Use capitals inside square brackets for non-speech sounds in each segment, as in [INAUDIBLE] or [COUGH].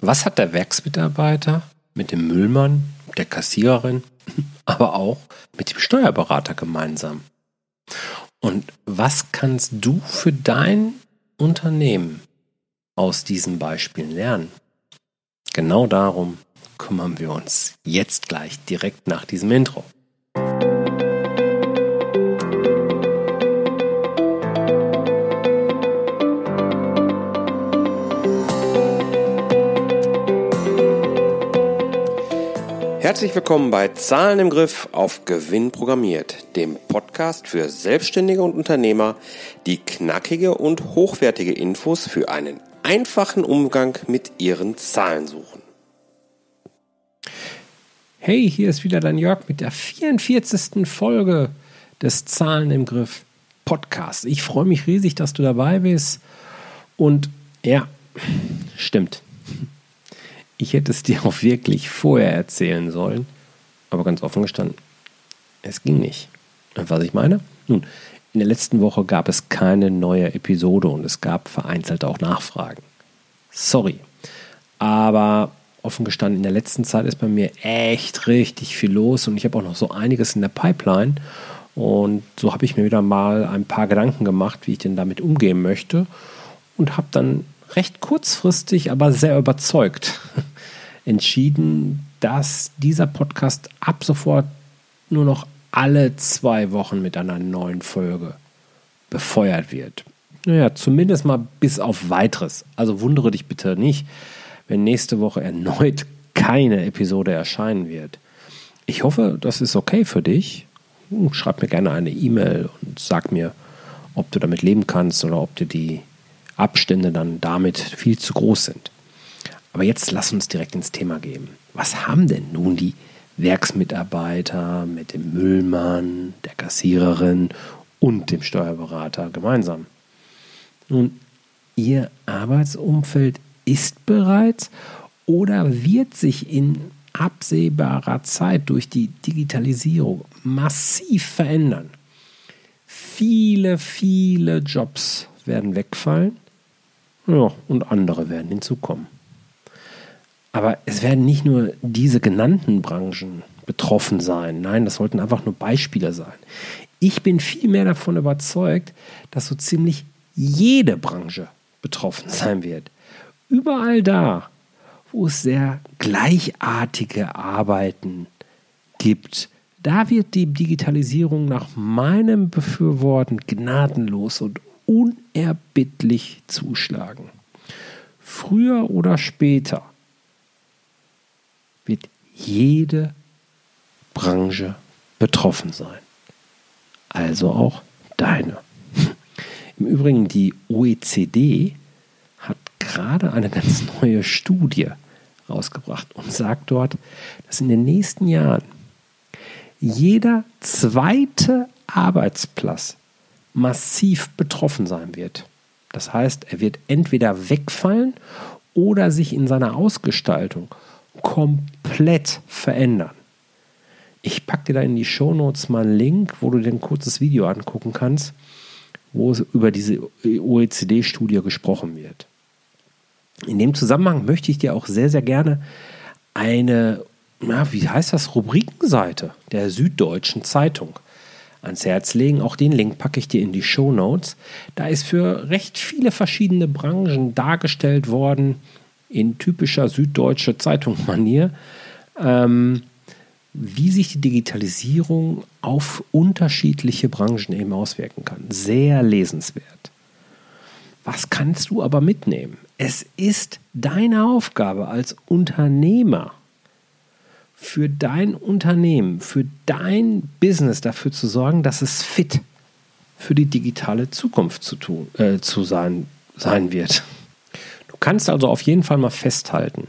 Was hat der Werksmitarbeiter mit dem Müllmann, der Kassiererin, [LAUGHS] aber auch mit dem Steuerberater gemeinsam? Und was kannst du für dein Unternehmen aus diesen Beispielen lernen? Genau darum kümmern wir uns jetzt gleich direkt nach diesem Intro. Herzlich willkommen bei Zahlen im Griff auf Gewinn programmiert, dem Podcast für Selbstständige und Unternehmer, die knackige und hochwertige Infos für einen einfachen Umgang mit ihren Zahlen suchen. Hey, hier ist wieder dein Jörg mit der 44. Folge des Zahlen im Griff Podcast. Ich freue mich riesig, dass du dabei bist. Und ja, stimmt. Ich hätte es [LAUGHS] dir auch wirklich vorher erzählen sollen, aber ganz offen gestanden, es ging nicht. Und was ich meine? Nun, in der letzten Woche gab es keine neue Episode und es gab vereinzelt auch Nachfragen. Sorry. Aber offen gestanden, in der letzten Zeit ist bei mir echt richtig viel los und ich habe auch noch so einiges in der Pipeline. Und so habe ich mir wieder mal ein paar Gedanken gemacht, wie ich denn damit umgehen möchte und habe dann recht kurzfristig, aber sehr überzeugt [LAUGHS] entschieden, dass dieser Podcast ab sofort nur noch alle zwei Wochen mit einer neuen Folge befeuert wird. Naja, zumindest mal bis auf weiteres. Also wundere dich bitte nicht, wenn nächste Woche erneut keine Episode erscheinen wird. Ich hoffe, das ist okay für dich. Schreib mir gerne eine E-Mail und sag mir, ob du damit leben kannst oder ob dir die Abstände dann damit viel zu groß sind. Aber jetzt lass uns direkt ins Thema gehen. Was haben denn nun die Werksmitarbeiter mit dem Müllmann, der Kassiererin und dem Steuerberater gemeinsam? Nun, ihr Arbeitsumfeld ist bereits oder wird sich in absehbarer Zeit durch die Digitalisierung massiv verändern. Viele, viele Jobs werden wegfallen ja, und andere werden hinzukommen. Aber es werden nicht nur diese genannten Branchen betroffen sein. Nein, das sollten einfach nur Beispiele sein. Ich bin vielmehr davon überzeugt, dass so ziemlich jede Branche betroffen [LAUGHS] sein wird. Überall da, wo es sehr gleichartige Arbeiten gibt, da wird die Digitalisierung nach meinem Befürworten gnadenlos und unerbittlich zuschlagen. Früher oder später wird jede Branche betroffen sein. Also auch deine. Im Übrigen, die OECD hat gerade eine ganz neue Studie rausgebracht und sagt dort, dass in den nächsten Jahren jeder zweite Arbeitsplatz massiv betroffen sein wird. Das heißt, er wird entweder wegfallen oder sich in seiner Ausgestaltung komplett verändern. Ich packe dir da in die Shownotes mal einen Link, wo du dir ein kurzes Video angucken kannst, wo über diese OECD-Studie gesprochen wird. In dem Zusammenhang möchte ich dir auch sehr, sehr gerne eine, na, wie heißt das, Rubrikenseite der Süddeutschen Zeitung ans Herz legen. Auch den Link packe ich dir in die Show Notes. Da ist für recht viele verschiedene Branchen dargestellt worden, in typischer süddeutscher Zeitungsmanier, ähm, wie sich die Digitalisierung auf unterschiedliche Branchen eben auswirken kann. Sehr lesenswert. Was kannst du aber mitnehmen? Es ist deine Aufgabe als Unternehmer, für dein Unternehmen, für dein Business dafür zu sorgen, dass es fit für die digitale Zukunft zu, tun, äh, zu sein, sein wird. Du kannst also auf jeden Fall mal festhalten,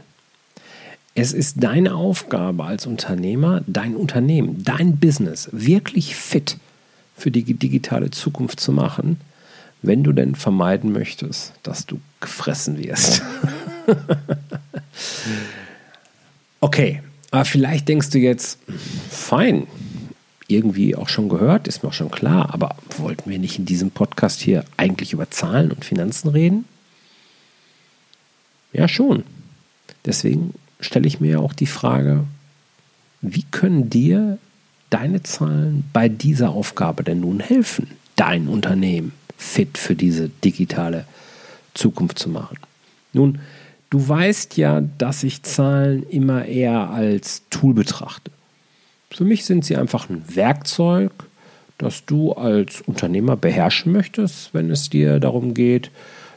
es ist deine Aufgabe als Unternehmer, dein Unternehmen, dein Business wirklich fit für die digitale Zukunft zu machen, wenn du denn vermeiden möchtest, dass du gefressen wirst. [LAUGHS] okay, aber vielleicht denkst du jetzt, fein, irgendwie auch schon gehört, ist mir auch schon klar, aber wollten wir nicht in diesem Podcast hier eigentlich über Zahlen und Finanzen reden? Ja, schon. Deswegen stelle ich mir auch die Frage, wie können dir deine Zahlen bei dieser Aufgabe denn nun helfen, dein Unternehmen fit für diese digitale Zukunft zu machen? Nun, du weißt ja, dass ich Zahlen immer eher als Tool betrachte. Für mich sind sie einfach ein Werkzeug, das du als Unternehmer beherrschen möchtest, wenn es dir darum geht,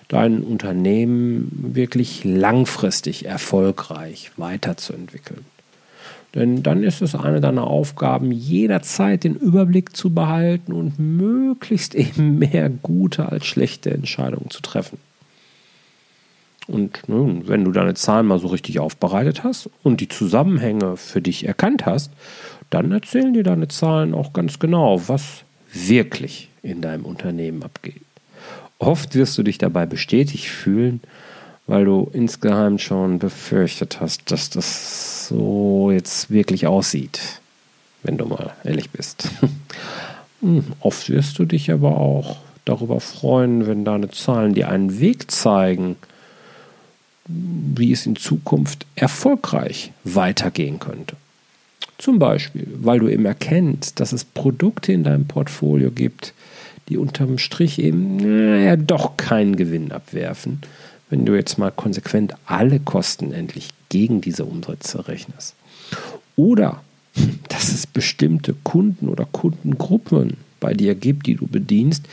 dein Unternehmen wirklich langfristig erfolgreich weiterzuentwickeln. Denn dann ist es eine deiner Aufgaben, jederzeit den Überblick zu behalten und möglichst [LAUGHS] eben mehr gute als schlechte Entscheidungen zu treffen. Und nun, wenn du deine Zahlen mal so richtig aufbereitet hast und die Zusammenhänge für dich erkannt hast, dann erzählen dir deine Zahlen auch ganz genau, was wirklich in deinem Unternehmen abgeht. Oft wirst du dich dabei bestätigt fühlen, weil du insgeheim schon befürchtet hast, dass das so jetzt wirklich aussieht, wenn du mal ehrlich bist. [LAUGHS] Hm, oft wirst du dich aber auch darüber freuen, wenn deine Zahlen dir einen Weg zeigen, wie es in Zukunft erfolgreich weitergehen könnte. Zum Beispiel, weil du eben erkennst, dass es Produkte in deinem Portfolio gibt, die unterm Strich eben naja, doch keinen Gewinn abwerfen, wenn du jetzt mal konsequent alle Kosten endlich gegen diese Umsätze rechnest. Oder [LAUGHS] dass es bestimmte Kunden oder Kundengruppen bei dir gibt, die du bedienst,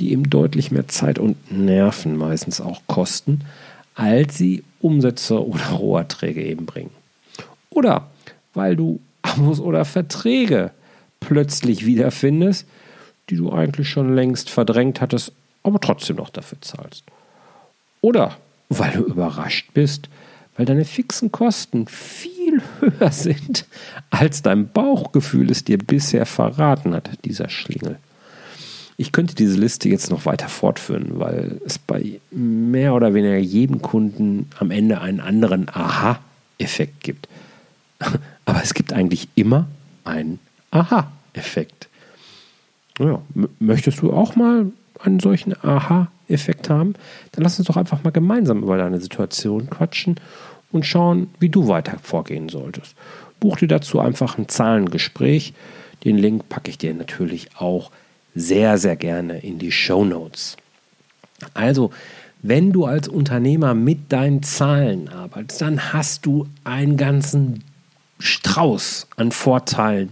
die eben deutlich mehr Zeit und Nerven meistens auch kosten, als sie Umsätze oder [LAUGHS] Roherträge eben bringen. Oder weil du Abos oder Verträge plötzlich wiederfindest, die du eigentlich schon längst verdrängt hattest, aber trotzdem noch dafür zahlst. Oder weil du überrascht bist, weil deine fixen Kosten viel [LAUGHS] höher sind, als dein Bauchgefühl es dir bisher verraten hat, dieser Schlingel. Ich könnte diese Liste jetzt noch weiter fortführen, weil es bei mehr oder weniger jedem Kunden am Ende einen anderen Aha-Effekt gibt. [LAUGHS] Aber es gibt eigentlich immer einen Aha-Effekt. Ja, möchtest du auch mal einen solchen Aha-Effekt haben? Dann lass uns doch einfach mal gemeinsam über deine Situation quatschen und schauen, wie du weiter vorgehen solltest. Buch dir dazu einfach ein Zahlengespräch. Den Link packe ich dir natürlich auch sehr, sehr gerne in die Show Notes. Also, wenn du als Unternehmer mit deinen Zahlen arbeitest, dann hast du einen ganzen Strauß an Vorteilen,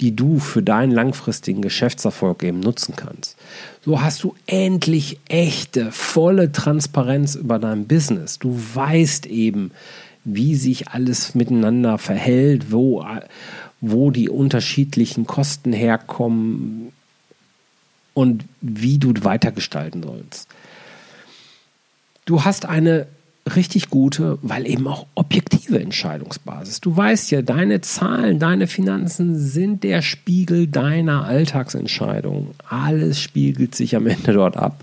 die du für deinen langfristigen Geschäftserfolg eben nutzen kannst. So hast du endlich echte, volle Transparenz über dein Business. Du weißt eben, wie sich alles miteinander verhält, wo, wo die unterschiedlichen Kosten herkommen und wie du weitergestalten sollst. Du hast eine richtig gute, weil eben auch objektive Entscheidungsbasis. Du weißt ja, deine Zahlen, deine Finanzen sind der Spiegel deiner Alltagsentscheidungen. Alles spiegelt sich am Ende dort ab.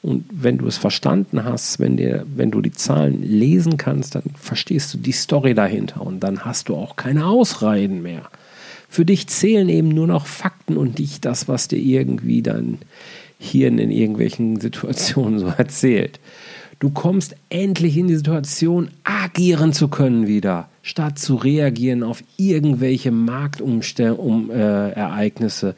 Und wenn du es verstanden hast, wenn, dir, wenn du die Zahlen lesen kannst, dann verstehst du die Story dahinter und dann hast du auch keine Ausreden mehr. Für dich zählen eben nur noch Fakten und nicht das, was dir irgendwie dann hier in irgendwelchen [LAUGHS] Situationen so erzählt. Du kommst endlich in die Situation, agieren zu können wieder, statt zu reagieren auf irgendwelche Marktereignisse, äh,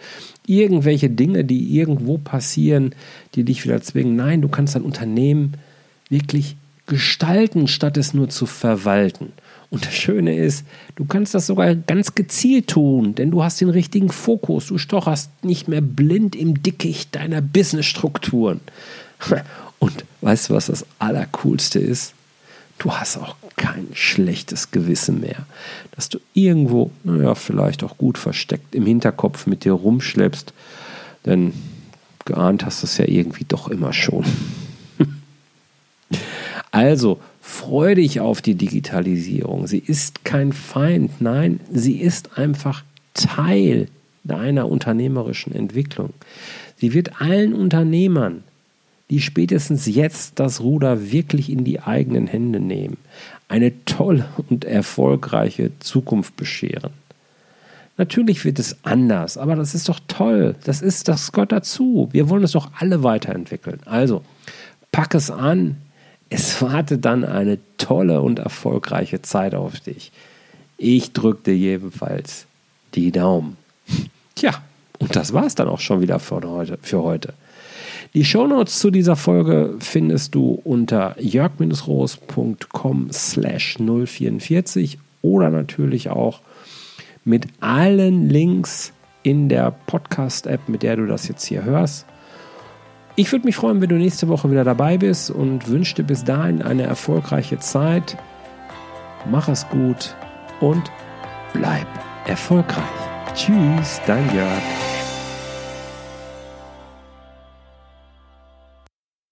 irgendwelche Dinge, die irgendwo passieren, die dich wieder zwingen. Nein, du kannst dein Unternehmen wirklich gestalten, statt es nur zu verwalten. Und das Schöne ist, du kannst das sogar ganz gezielt tun, denn du hast den richtigen Fokus. Du stocherst nicht mehr blind im Dickicht deiner Businessstrukturen. Und weißt du, was das Allercoolste ist? Du hast auch kein schlechtes Gewissen mehr, dass du irgendwo, naja, vielleicht auch gut versteckt im Hinterkopf mit dir rumschleppst, denn geahnt hast du es ja irgendwie doch immer schon. [LAUGHS] also, freu dich auf die Digitalisierung. Sie ist kein Feind, nein, sie ist einfach Teil deiner unternehmerischen Entwicklung. Sie wird allen Unternehmern die spätestens jetzt das Ruder wirklich in die eigenen Hände nehmen, eine tolle und erfolgreiche Zukunft bescheren. Natürlich wird es anders, aber das ist doch toll. Das ist das Gott dazu. Wir wollen es doch alle weiterentwickeln. Also, pack es an, Es wartet dann eine tolle und erfolgreiche Zeit auf dich. Ich drücke dir jedenfalls die Daumen. Tja, und das war es dann auch schon wieder für heute. Für heute. Die Shownotes zu dieser Folge findest du unter jörg-roos.com slash 044 oder natürlich auch mit allen Links in der Podcast-App, mit der du das jetzt hier hörst. Ich würde mich freuen, wenn du nächste Woche wieder dabei bist und wünsche dir bis dahin eine erfolgreiche Zeit. Mach es gut und bleib erfolgreich. Tschüss, dein Jörg.